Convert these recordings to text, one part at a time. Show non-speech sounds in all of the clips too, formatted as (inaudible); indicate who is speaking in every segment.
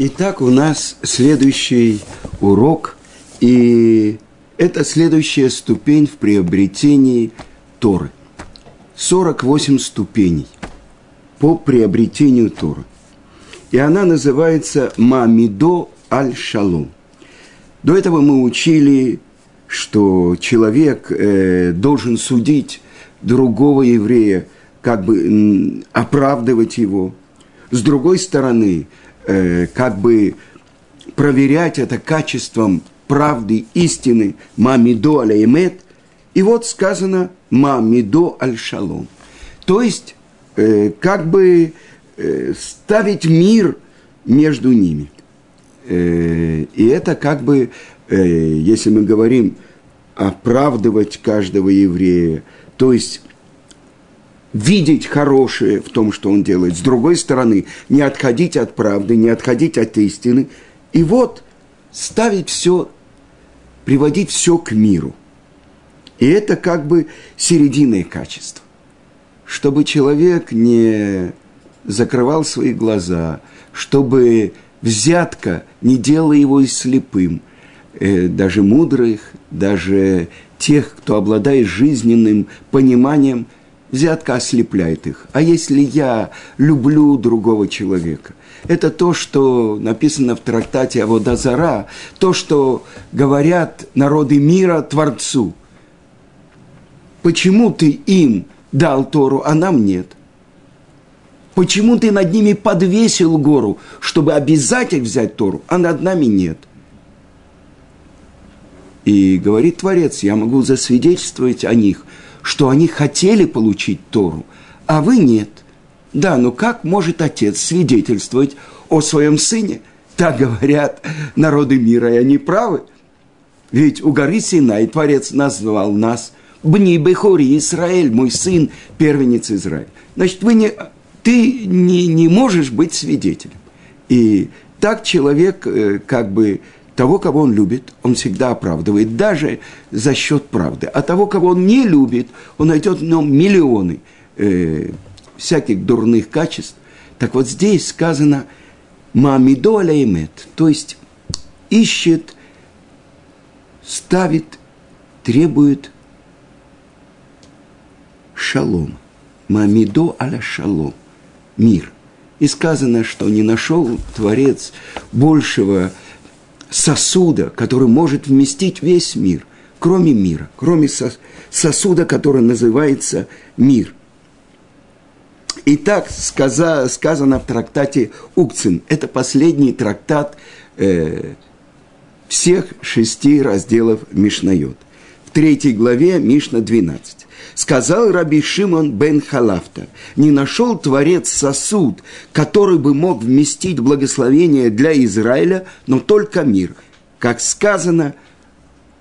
Speaker 1: Итак, у нас следующий урок, и это следующая ступень в приобретении Торы. 48 ступеней по приобретению Торы. И она называется Мамидо Аль-Шалом. До этого мы учили, что человек э, должен судить другого еврея, как бы оправдывать его. С другой стороны, э, как бы проверять это качеством правды, истины, мамидо алеймет. И вот сказано мамидо аль-шалом. То есть, э, как бы э, ставить мир между ними. Э, и это как бы, э, если мы говорим оправдывать каждого еврея, то есть видеть хорошее в том, что он делает. С другой стороны, не отходить от правды, не отходить от истины. И вот ставить все, приводить все к миру. И это как бы серединное качество. Чтобы человек не закрывал свои глаза, чтобы взятка не делала его и слепым. Э, даже мудрых, даже тех, кто обладает жизненным пониманием – взятка ослепляет их. А если я люблю другого человека, это то, что написано в трактате Аводазара, то, что говорят народы мира Творцу. Почему ты им дал Тору, а нам нет? Почему ты над ними подвесил гору, чтобы обязать их взять Тору, а над нами нет? И говорит Творец, я могу засвидетельствовать о них – что они хотели получить Тору, а вы нет. Да, но как может отец свидетельствовать о своем сыне? Так говорят народы мира, и они правы. Ведь у горы Синай Творец назвал нас Бни Бехори Израиль, мой сын, первенец Израиль. Значит, вы не, ты не, не можешь быть свидетелем. И так человек э, как бы того, кого он любит, он всегда оправдывает, даже за счет правды. А того, кого он не любит, он найдет в нем миллионы э, всяких дурных качеств. Так вот здесь сказано «мамидо алеймет», то есть ищет, ставит, требует шалом. Мамидо аля шалом. Мир. И сказано, что не нашел Творец большего сосуда, который может вместить весь мир, кроме мира, кроме сосуда, который называется мир. И так сказано в трактате Укцин. Это последний трактат э, всех шести разделов Мишнайот. В третьей главе Мишна 12. Сказал Раби Шимон бен Халафта, не нашел Творец сосуд, который бы мог вместить благословение для Израиля, но только мир. Как сказано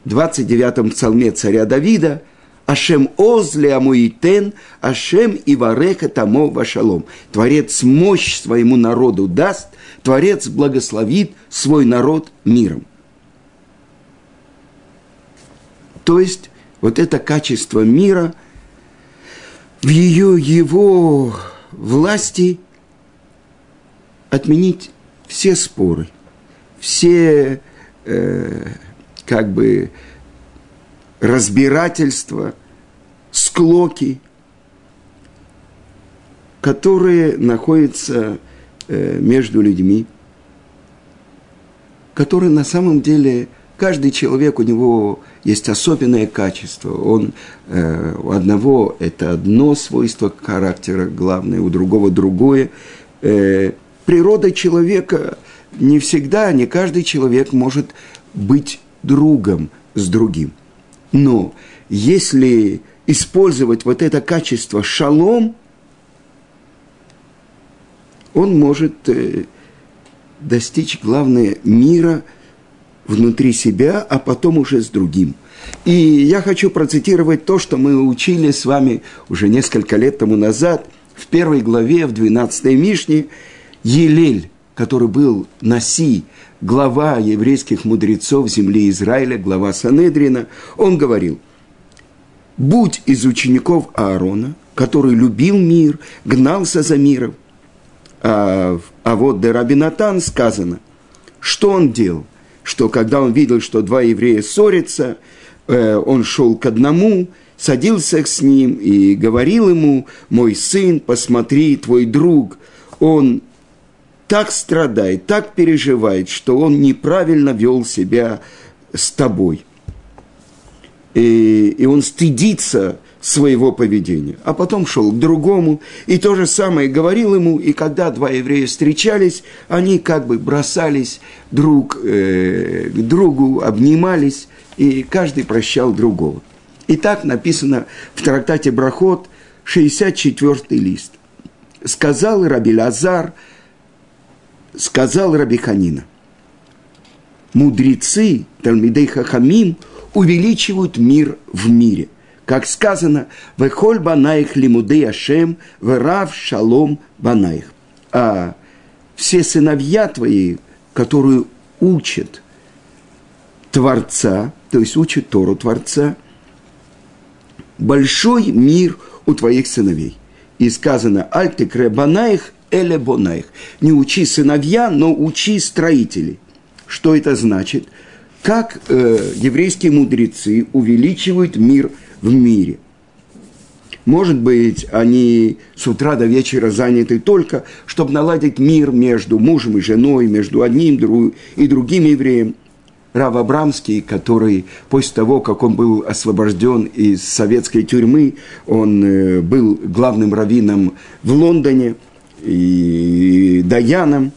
Speaker 1: в 29-м псалме царя Давида, Ашем озле амуитен, Ашем и вареха тамо вашалом. Творец мощь своему народу даст, Творец благословит свой народ миром. То есть, вот это качество мира – в ее, его власти отменить все споры, все э, как бы разбирательства, склоки, которые находятся э, между людьми, которые на самом деле каждый человек, у него есть особенное качество. Он, э, у одного это одно свойство характера главное, у другого другое. Э, природа человека не всегда, не каждый человек может быть другом с другим. Но если использовать вот это качество шалом, он может э, достичь, главное, мира – внутри себя, а потом уже с другим. И я хочу процитировать то, что мы учили с вами уже несколько лет тому назад, в первой главе, в 12 Мишне, Елель, который был Наси, глава еврейских мудрецов земли Израиля, глава Санедрина, он говорил, «Будь из учеников Аарона, который любил мир, гнался за миром». А, а вот Дерабинатан сказано – Что он делал? Что когда он видел, что два еврея ссорятся, э, он шел к одному, садился с ним и говорил ему, мой сын, посмотри, твой друг, он так страдает, так переживает, что он неправильно вел себя с тобой. И, и он стыдится своего поведения. А потом шел к другому и то же самое говорил ему. И когда два еврея встречались, они как бы бросались друг э, к другу, обнимались, и каждый прощал другого. И так написано в трактате Брахот, 64 лист. Сказал Раби Лазар, сказал Раби Ханина, мудрецы, Талмидей Хахамим, увеличивают мир в мире. Как сказано, «Вехоль банаих лимудей Ашем, верав шалом банаих». А все сыновья твои, которые учат Творца, то есть учат Тору Творца – большой мир у твоих сыновей. И сказано, альтекре банаих эле бонаих. Не учи сыновья, но учи строителей. Что это значит? Как э, еврейские мудрецы увеличивают мир в мире. Может быть, они с утра до вечера заняты только, чтобы наладить мир между мужем и женой, между одним и другим евреем – Рав Абрамский, который после того, как он был освобожден из советской тюрьмы, он э, был главным раввином в Лондоне и даяном,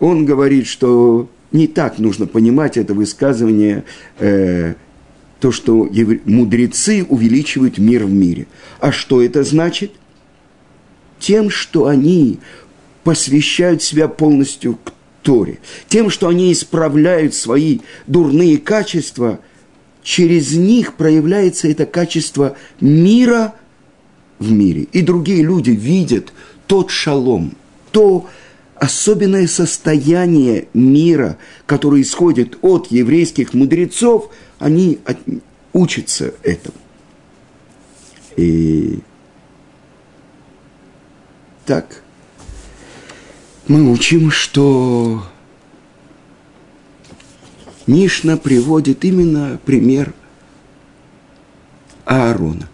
Speaker 1: он говорит, что не так нужно понимать это высказывание, э, то, что мудрецы увеличивают мир в мире. А что это значит? Тем, что они посвящают себя полностью к Торе, тем, что они исправляют свои дурные качества, через них проявляется это качество мира в мире. И другие люди видят тот шалом, то особенное состояние мира, которое исходит от еврейских мудрецов, они от, учатся этому. И так – мы учим, что Мишна приводит именно пример Аарона,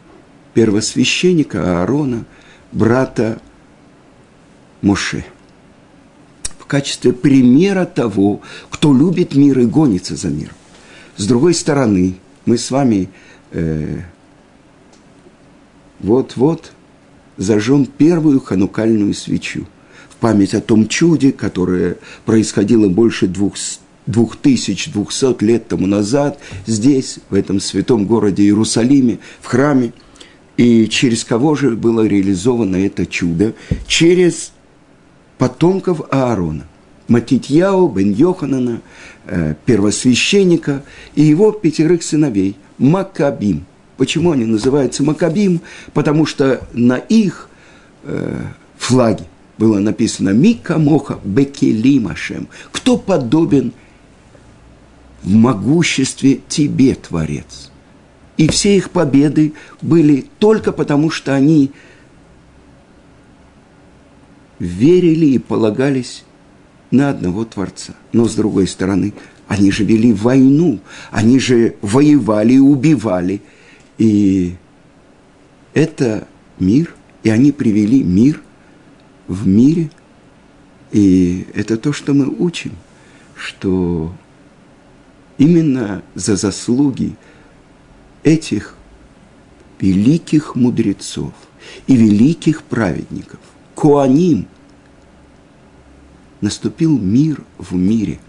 Speaker 1: первосвященника Аарона, брата Моше, качестве примера того, кто любит мир и гонится за миром. С другой стороны, мы с вами э, вот-вот зажжем первую ханукальную свечу – память о том чуде, которое происходило больше двух, 2200 лет тому назад здесь, в этом святом городе Иерусалиме, в храме. И через кого же было реализовано это чудо? Через потомков Аарона. Матитьяу, бен Йоханана, э, первосвященника и его пятерых сыновей, Макабим. Почему они называются Макабим? Потому что на их э, флаге было написано «Мика моха бекелимашем». Кто подобен в могуществе тебе, Творец? И все их победы были только потому, что они верили и полагались на одного Творца. Но с другой стороны, они же вели войну, они же воевали и убивали. И это мир, и они привели мир – в мире. И это то, что мы учим, что именно за заслуги этих великих мудрецов и великих праведников, Коаним, наступил мир в мире.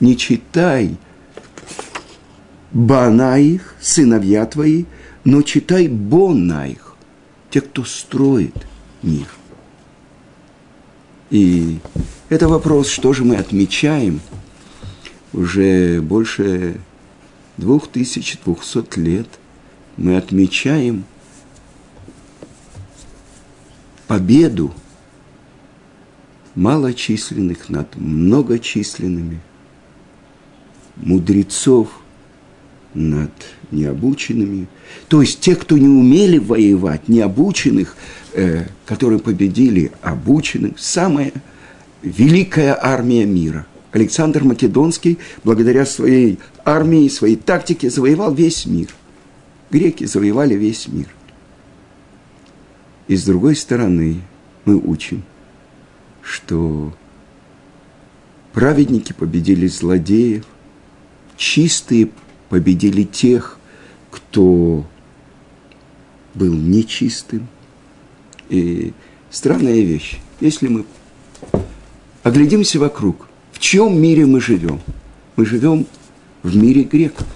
Speaker 1: Не читай Банаих, сыновья твои, но читай Бонаих, те, кто строит мир. И это вопрос, что же мы отмечаем уже больше 2200 лет. Мы отмечаем победу малочисленных над многочисленными, мудрецов над необученными, то есть тех, кто не умели воевать, необученных – э, которые победили обученных, самая великая армия мира. Александр Македонский, благодаря своей армии, своей тактике, завоевал весь мир. Греки завоевали весь мир. И с другой стороны, мы учим, что праведники победили злодеев, чистые победили тех, кто был нечистым. И странная вещь. Если мы оглядимся вокруг, в чьем мире мы живем? Мы живем в мире греков.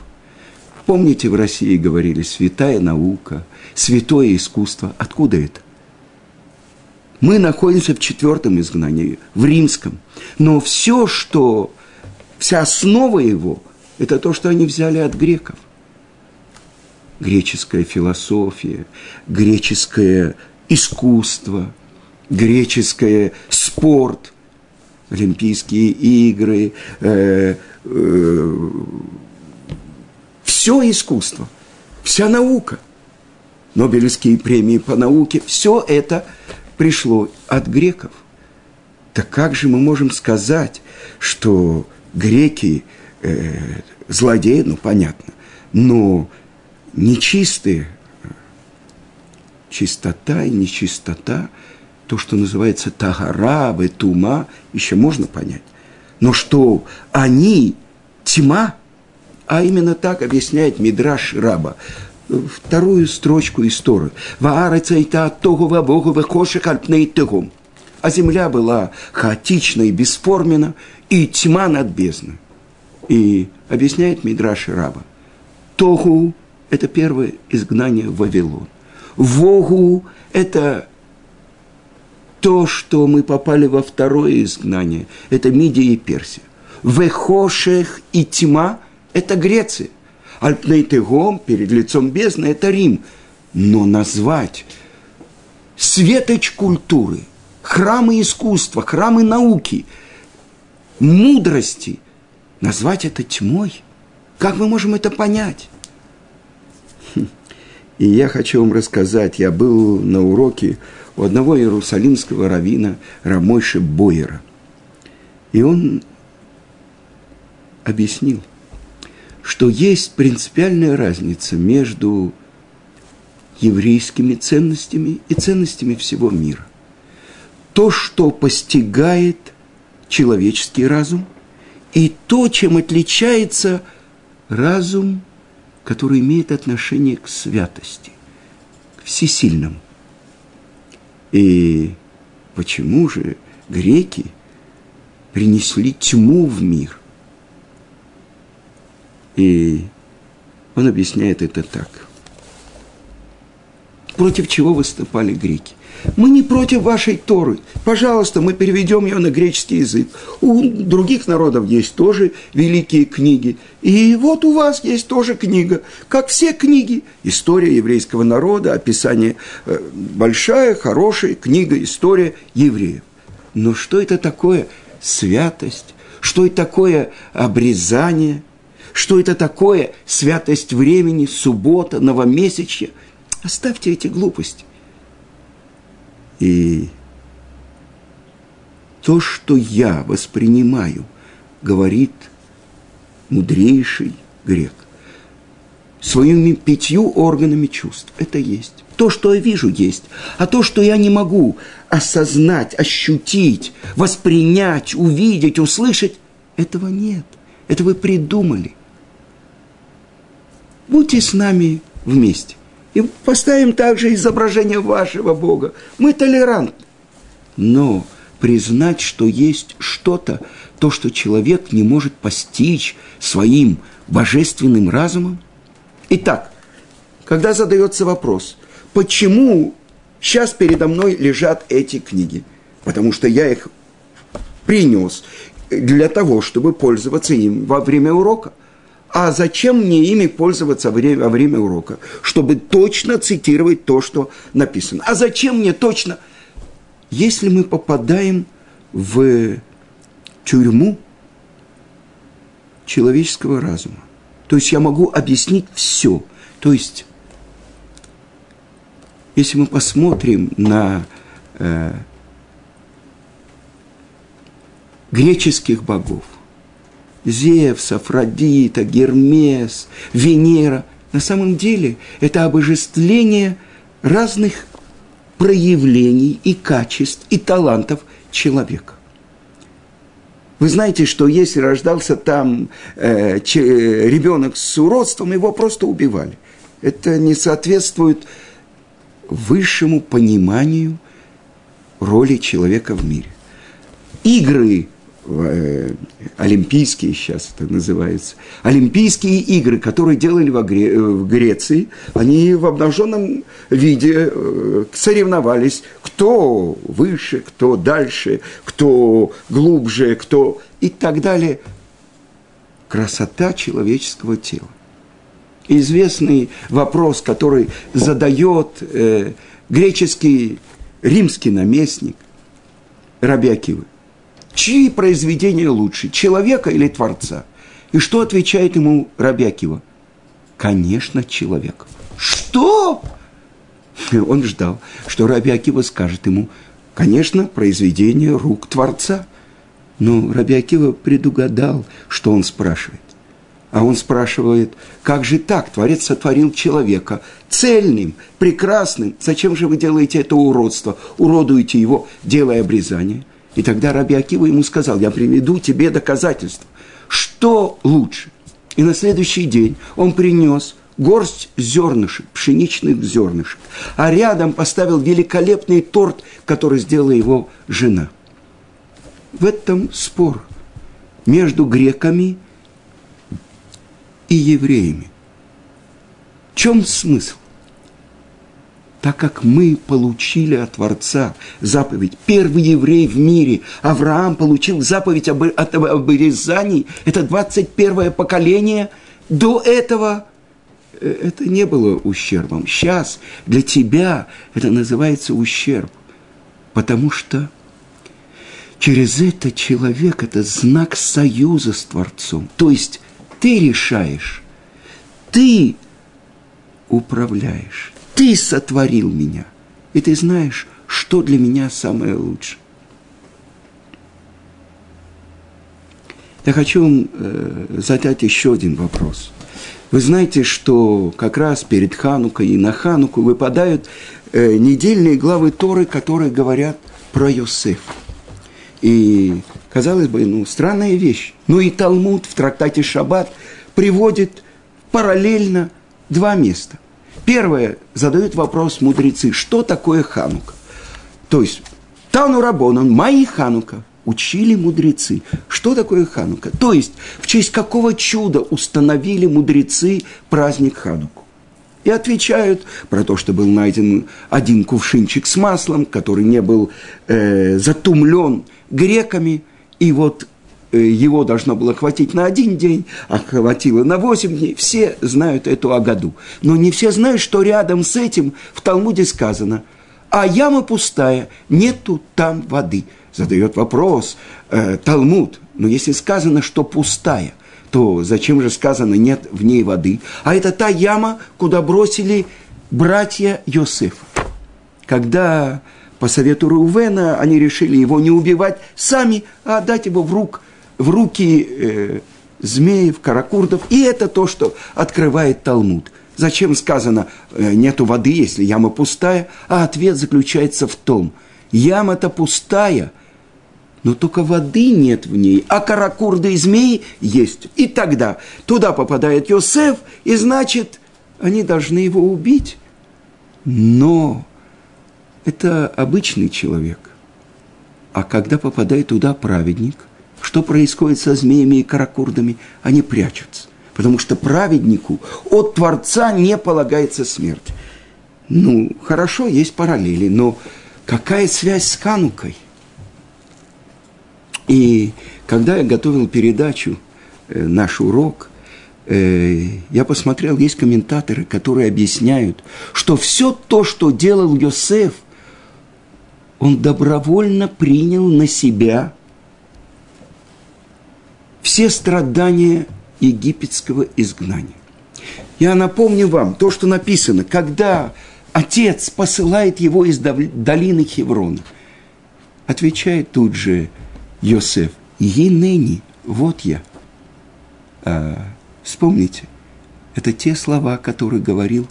Speaker 1: Помните, в России говорили «святая наука», «святое искусство». Откуда это? Мы находимся в четвертом изгнании, в римском. Но все, что, вся основа его, это то, что они взяли от греков. Греческая философия, греческое искусство, греческое спорт, Олимпийские игры, э, э, все искусство, вся наука, Нобелевские премии по науке, все это пришло от греков. Так как же мы можем сказать, что греки э, злодеи, ну понятно, но нечистые, чистота и нечистота, то, что называется тагара, тума, еще можно понять. Но что они тьма, а именно так объясняет Мидраш Раба вторую строчку истории. Ваарацайта тогова богу вехошек альпней тыгум. А земля была хаотична и бесформена, и тьма над бездной. И объясняет Мидраш Раба. Тогу – это первое изгнание в Вавилон. Вогу – это то, что мы попали во второе изгнание. Это Мидия и Персия. Вехошех и тьма – это Греция. Альпнейтегом перед лицом бездны – это Рим. Но назвать светоч культуры, храмы искусства, храмы науки, мудрости, назвать это тьмой, как мы можем это понять? Хм. И я хочу вам рассказать, я был на уроке у одного иерусалимского равина Рамойши Бойера. И он объяснил – что есть принципиальная разница между еврейскими ценностями и ценностями всего мира. То, что постигает человеческий разум, и то, чем отличается разум, который имеет отношение к святости, к всесильному. И почему же греки принесли тьму в мир – и он объясняет это так. Против чего выступали греки? Мы не против вашей Торы. Пожалуйста, мы переведем ее на греческий язык. У других народов есть тоже великие книги. И вот у вас есть тоже книга. Как все книги. История еврейского народа, описание э, большая, хорошая книга, история евреев. Но что это такое святость? Что это такое обрезание? Что это такое святость времени, суббота, новомесячье. Оставьте эти глупости. И то, что я воспринимаю, говорит мудрейший грек. Своими пятью органами чувств. Это есть. То, что я вижу, есть. А то, что я не могу осознать, ощутить, воспринять, увидеть, услышать, этого нет. Это вы придумали – будьте с нами вместе. И поставим также изображение вашего Бога. Мы толерантны. Но признать, что есть что-то, то, что человек не может постичь своим божественным разумом. Итак, когда задается вопрос, почему сейчас передо мной лежат эти книги? Потому что я их принес для того, чтобы пользоваться им во время урока – а зачем мне ими пользоваться во время, во время урока? Чтобы точно цитировать то, что написано. А зачем мне точно? Если мы попадаем в тюрьму человеческого разума, то есть я могу объяснить все. То есть, если мы посмотрим на э, греческих богов, Зевс, Афродита, Гермес, Венера. На самом деле это обожествление разных проявлений и качеств, и талантов человека. Вы знаете, что если рождался там э, ребенок с уродством, его просто убивали. Это не соответствует высшему пониманию роли человека в мире. Игры олимпийские сейчас это называется, олимпийские игры, которые делали в, Гре- э, в Греции, они в обнаженном виде э, соревновались, кто выше, кто дальше, кто глубже, кто и так далее. Красота человеческого тела. Известный вопрос, который задает э, греческий римский наместник Рабиакивы – чьи произведения лучше, человека или Творца? И что отвечает ему Рабякива? Конечно, человек. Что? Он ждал, что Рабиакива скажет ему, конечно, произведение рук Творца. Но Рабиакива предугадал, что он спрашивает. А он спрашивает, как же так? Творец сотворил человека цельным, прекрасным. Зачем же вы делаете это уродство? Уродуете его, делая обрезание – и тогда Раби Акива ему сказал, я приведу тебе доказательства. Что лучше? И на следующий день он принес горсть зернышек, пшеничных зернышек, а рядом поставил великолепный торт, который сделала его жена. В этом спор между греками и евреями. В чем смысл? Так как мы получили от Творца заповедь. Первый еврей в мире, Авраам, получил заповедь об, от обрезании. Это 21 поколение. До этого э, это не было ущербом. Сейчас для тебя это называется ущерб. Потому что через это человек – это знак союза с Творцом. То есть ты решаешь, ты управляешь ты сотворил меня, и ты знаешь, что для меня самое лучшее. Я хочу вам э, задать еще один вопрос. Вы знаете, что как раз перед Ханукой и на Хануку выпадают э, недельные главы Торы, которые говорят про Йосеф. И, казалось бы, ну, странная вещь. Ну и Талмуд в трактате Шаббат приводит параллельно два места. Первое, задают вопрос мудрецы, что такое Ханука? То есть, Тану Рабонан, мои Ханука, учили мудрецы. Что такое Ханука? То есть, в честь какого чуда установили мудрецы праздник Хануку? И отвечают про то, что был найден один кувшинчик с маслом, который не был э, затумлен греками, и вот его должно было хватить на один день, а хватило на восемь дней. Все знают эту Агаду. Но не все знают, что рядом с этим в Талмуде сказано, а яма пустая, нету там воды. Задает вопрос э, Талмуд. Но если сказано, что пустая, то зачем же сказано нет в ней воды? А это та яма, куда бросили братья Йосефа. Когда по совету Рувена они решили его не убивать сами, а отдать его в рук в руки э, змеев, каракурдов. И это то, что открывает Талмуд. Зачем сказано, э, нету воды, если яма пустая? А ответ заключается в том, яма-то пустая, но только воды нет в ней, а каракурды и змеи есть. И тогда туда попадает Йосеф, и значит, они должны его убить. Но это обычный человек. А когда попадает туда праведник – что происходит со змеями и каракурдами? Они прячутся. Потому что праведнику от Творца не полагается смерть. Ну, хорошо, есть параллели, но какая связь с Ханукой? И когда я готовил передачу, э, наш урок, э, я посмотрел, есть комментаторы, которые объясняют, что все то, что делал Йосеф, он добровольно принял на себя все страдания египетского изгнания. Я напомню вам то, что написано, когда отец посылает его из долины Хеврона. Отвечает тут же Йосеф, «Енени, вот я». А, вспомните, это те слова, которые говорил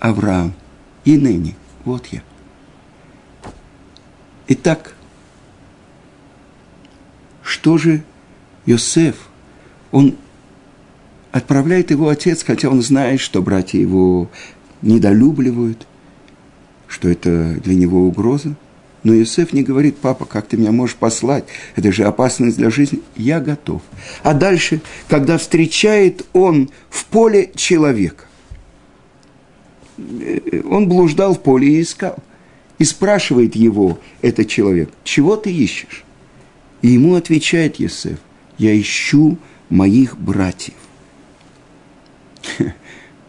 Speaker 1: Авраам. И ныне, вот я. Итак, что же Йосеф? Он отправляет его отец, хотя он знает, что братья его недолюбливают, что это для него угроза. Но Иосиф не говорит, папа, как ты меня можешь послать? Это же опасность для жизни. Я готов. А дальше, когда встречает он в поле человека, э, он блуждал в поле и искал. И спрашивает его этот человек, чего ты ищешь? И ему отвечает Есеф, я ищу моих братьев. (laughs)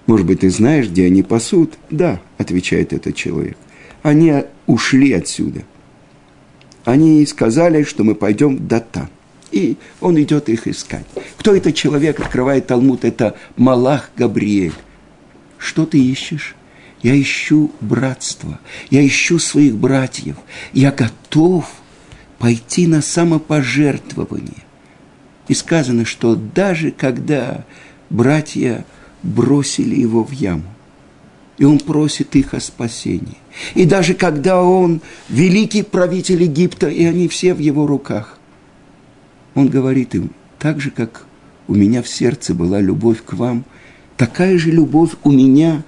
Speaker 1: Может быть, ты знаешь, где они пасут? Да, отвечает этот человек. Они ушли отсюда. Они сказали, что мы пойдем в Датан. И он идет их искать. Кто это человек, открывает Талмуд, это Малах Габриэль. Что ты ищешь? Я ищу братство, я ищу своих братьев. Я готов пойти на самопожертвование. И сказано, что даже когда братья бросили его в яму, и он просит их о спасении. И даже когда он великий правитель Египта, и они все в его руках, он говорит им, так же, как у меня в сердце была любовь к вам, такая же любовь у меня,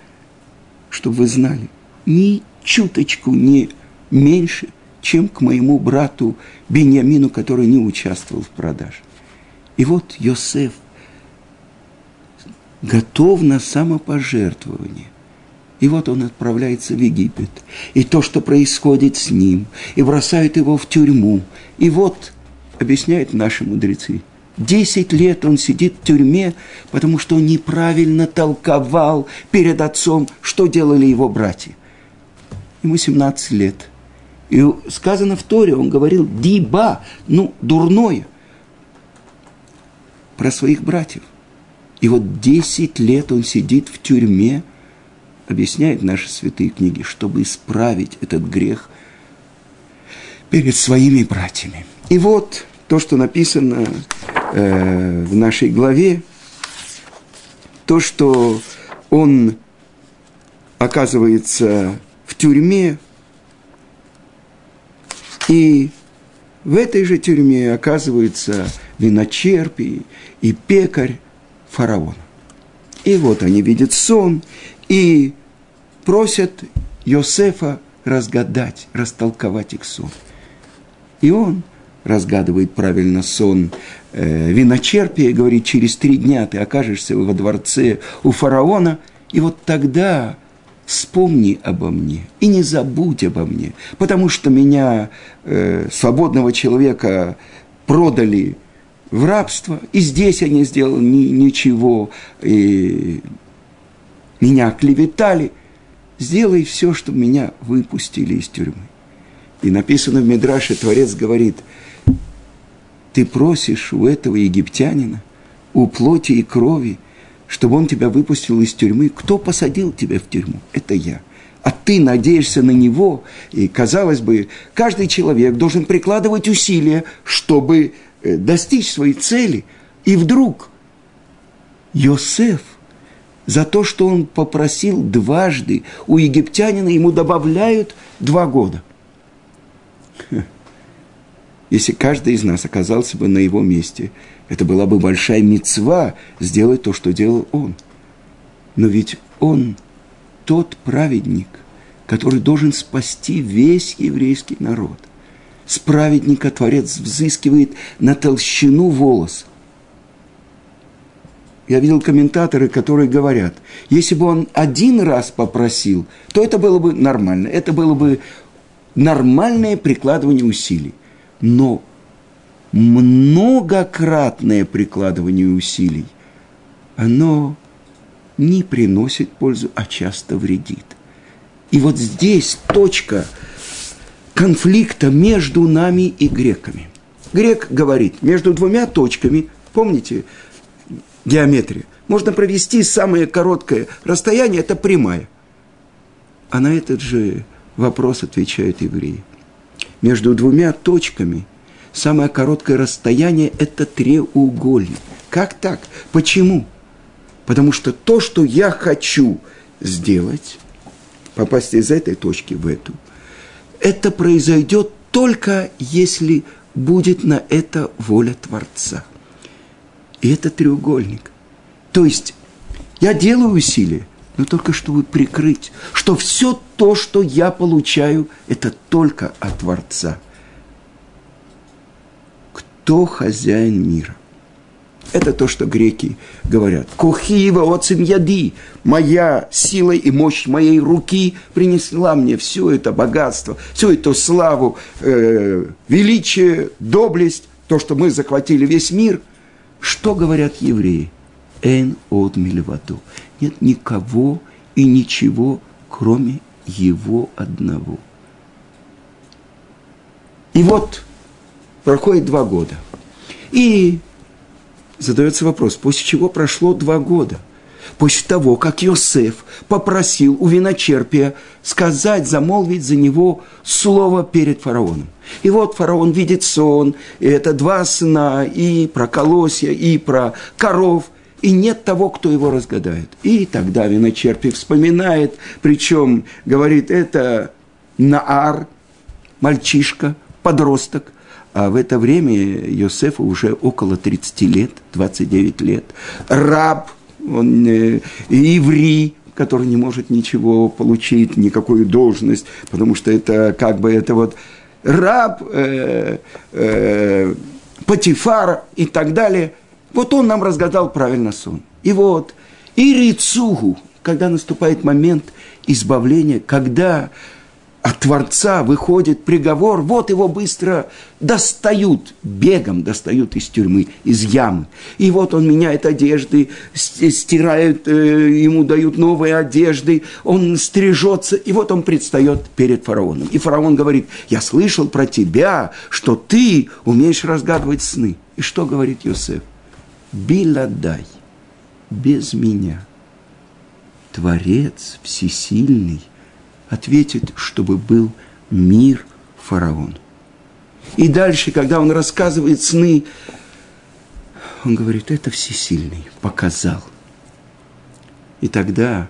Speaker 1: чтобы вы знали, ни чуточку не меньше, чем к моему брату Беньямину, который не участвовал в продаже. И вот Йосеф готов на самопожертвование. И вот он отправляется в Египет. И то, что происходит с ним, и бросают его в тюрьму. И вот, объясняют наши мудрецы, десять лет он сидит в тюрьме, потому что он неправильно толковал перед отцом, что делали его братья. Ему 17 лет. И сказано в Торе, он говорил «диба», ну, дурное, про своих братьев. И вот десять лет он сидит в тюрьме – объясняет наши святые книги, чтобы исправить этот грех перед своими братьями. И вот то, что написано э, в нашей главе, то, что он оказывается в тюрьме, и в этой же тюрьме оказывается виночерпий и пекарь фараона. И вот они видят сон, и просят Йосефа разгадать, растолковать их сон. И он разгадывает правильно сон э, виночерпия говорит, через три дня ты окажешься во дворце у фараона, и вот тогда вспомни обо мне и не забудь обо мне, потому что меня, э, свободного человека, продали в рабство, и здесь я не сделал ни, ничего, и меня клеветали – сделай все, чтобы меня выпустили из тюрьмы. И написано в Мидраше, Творец говорит, ты просишь у этого египтянина, у плоти и крови, чтобы он тебя выпустил из тюрьмы. Кто посадил тебя в тюрьму? Это я. А ты надеешься на него, и, казалось бы, каждый человек должен прикладывать усилия, чтобы достичь своей цели. И вдруг Йосеф – за то, что он попросил дважды у египтянина, ему добавляют два года. (laughs) Если каждый из нас оказался бы на его месте, это была бы большая мецва сделать то, что делал он. Но ведь он тот праведник, который должен спасти весь еврейский народ. С праведника Творец взыскивает на толщину волоса я видел комментаторы, которые говорят, если бы он один раз попросил, то это было бы нормально, это было бы нормальное прикладывание усилий. Но многократное прикладывание усилий, оно не приносит пользу, а часто вредит. И вот здесь точка конфликта между нами и греками. Грек говорит, между двумя точками, помните, геометрия. Можно провести самое короткое расстояние, это прямая. А на этот же вопрос отвечают евреи. Между двумя точками самое короткое расстояние – это треугольник. как так? Почему? Потому что то, что я хочу сделать, попасть из этой точки в эту, это произойдет только если будет на это воля Творца. И это треугольник. То есть я делаю усилия, но только чтобы прикрыть, что все то, что я получаю, это только от Творца. Кто хозяин мира? Это то, что греки говорят. Кухиева оцим яди. Моя сила и мощь моей руки принесла мне все это богатство, всю эту славу, э, величие, доблесть, то, что мы захватили весь мир. Что говорят евреи? Эн от мильваду. Нет никого и ничего, кроме его одного. И вот проходит два года. И задается вопрос, после чего прошло два года? После того, как Йосеф попросил у виночерпия сказать, замолвить за него слово перед фараоном. И вот фараон видит сон, и это два сна, и про колосья, и про коров, и нет того, кто его разгадает. И тогда виночерпий вспоминает, причем говорит, это Наар, мальчишка, подросток, а в это время Йосефу уже около 30 лет, 29 лет. Раб, он э, еврей, который не может ничего получить, никакую должность, потому что это как бы это вот раб, э, э, Патифар и так далее. Вот он нам разгадал правильно сон. И вот, и Рицугу, когда наступает момент избавления, когда от Творца выходит приговор, вот его быстро достают, бегом достают из тюрьмы, из ямы. И вот он меняет одежды, стирает, э, ему дают новые одежды, он стрижется, и вот он предстает перед фараоном. И фараон говорит, я слышал про тебя, что ты умеешь разгадывать сны. И что говорит Йосеф? Биладай, без меня. Творец всесильный – ответит, чтобы был мир фараону. И дальше, когда он рассказывает сны, он говорит, это всесильный, показал. И тогда,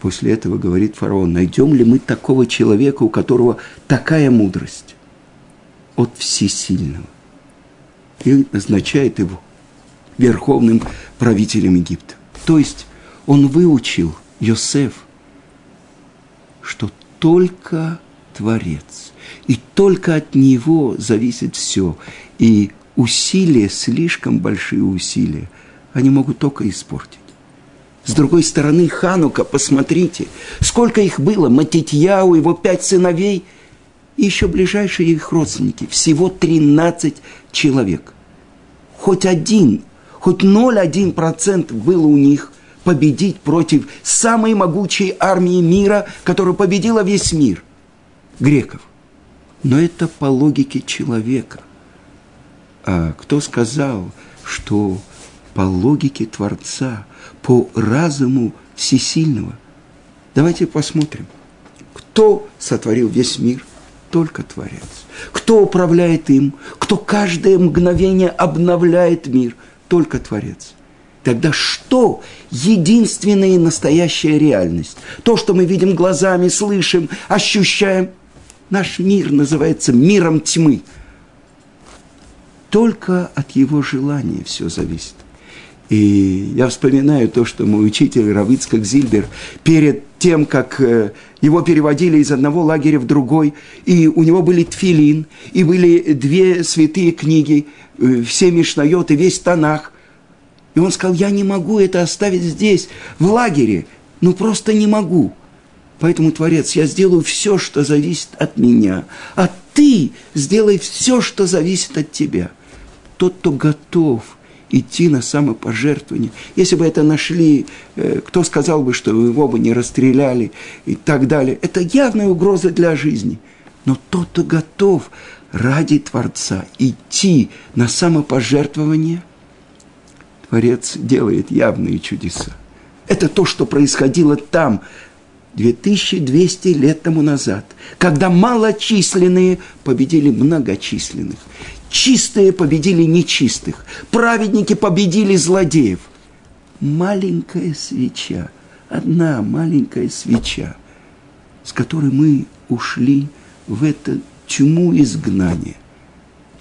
Speaker 1: после этого говорит фараон, найдем ли мы такого человека, у которого такая мудрость от всесильного. И назначает его верховным правителем Египта. То есть он выучил Йосеф – что только Творец, и только от Него зависит все. И усилия, слишком большие усилия, они могут только испортить. С другой стороны, Ханука, посмотрите, сколько их было, Матитьяу, его пять сыновей, и еще ближайшие их родственники, всего 13 человек. Хоть один, хоть 0,1% было у них – победить против самой могучей армии мира, которая победила весь мир – греков. Но это по логике человека. А кто сказал, что по логике Творца, по разуму Всесильного? Давайте посмотрим. Кто сотворил весь мир? Только Творец. Кто управляет им? Кто каждое мгновение обновляет мир? Только Творец. Тогда что единственная настоящая реальность? То, что мы видим глазами, слышим, ощущаем. Наш мир называется миром тьмы. Только от его желания все зависит. И я вспоминаю то, что мой учитель Равицкак Зильбер перед тем, как э, его переводили из одного лагеря в другой, и у него были тфилин, и были две святые книги, э, все Мишнайот весь Танах – и он сказал, я не могу это оставить здесь, в лагере. Ну, просто не могу. Поэтому, Творец, я сделаю все, что зависит от меня. А ты сделай все, что зависит от тебя. Тот, кто готов идти на самопожертвование. Если бы это нашли, э, кто сказал бы, что его бы не расстреляли и так далее. Это явная угроза для жизни. Но тот, кто готов ради Творца идти на самопожертвование – Творец делает явные чудеса. Это то, что происходило там, 2200 лет тому назад, когда малочисленные победили многочисленных. Чистые победили нечистых. Праведники победили злодеев. Маленькая свеча, одна маленькая свеча, с которой мы ушли в это тьму изгнания.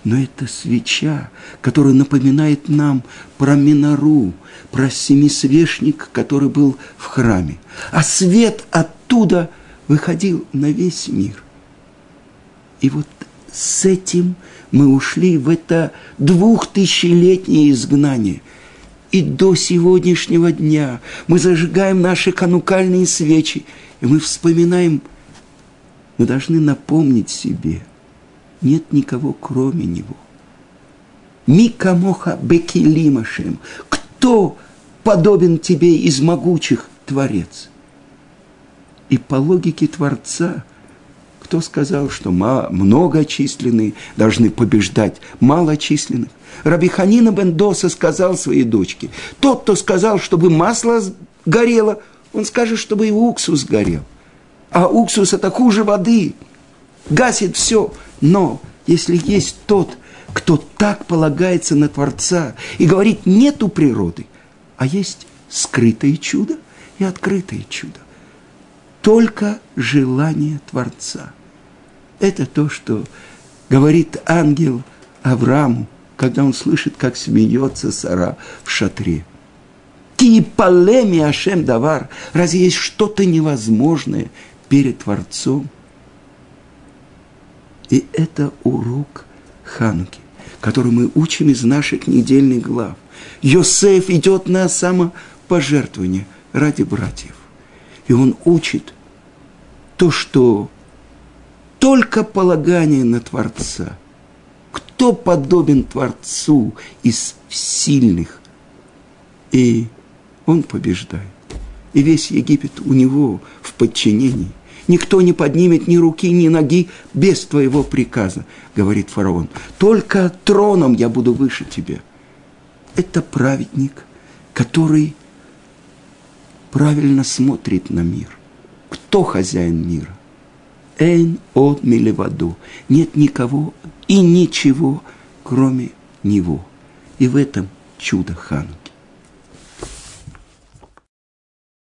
Speaker 1: Но это свеча, которая напоминает нам про минору, про семисвешник, который был в храме. А свет оттуда выходил на весь мир. И вот с этим мы ушли в это двухтысячелетнее изгнание. И до сегодняшнего дня мы зажигаем наши канукальные свечи, и мы вспоминаем, мы должны напомнить себе, нет никого кроме Него. Микамоха бекилимашем. Кто подобен тебе из могучих, Творец? И по логике Творца – кто сказал, что многочисленные должны побеждать малочисленных? Рабиханина Бендоса сказал своей дочке, тот, кто сказал, чтобы масло горело, он скажет, чтобы и уксус горел. А уксус это хуже воды, гасит все. Но если есть тот, кто так полагается на Творца и говорит, нету природы, а есть скрытое чудо и открытое чудо. Только желание Творца – это то, что говорит ангел Аврааму, когда он слышит, как смеется Сара в шатре. Кипалеми Ашем Давар. Разве есть что-то невозможное перед Творцом? И это урок Хануки, который мы учим из наших недельных глав. Йосеф идет на самопожертвование ради братьев. И он учит то, что только полагание на Творца. Кто подобен Творцу из сильных? И он побеждает. И весь Египет у него в подчинении. Никто не поднимет ни руки, ни ноги без твоего приказа, говорит фараон. Только троном я буду выше тебя. Это праведник, который правильно смотрит на мир. Кто хозяин мира? Эйн от милеваду. Нет никого и ничего, кроме него. И в этом чудо Хануки.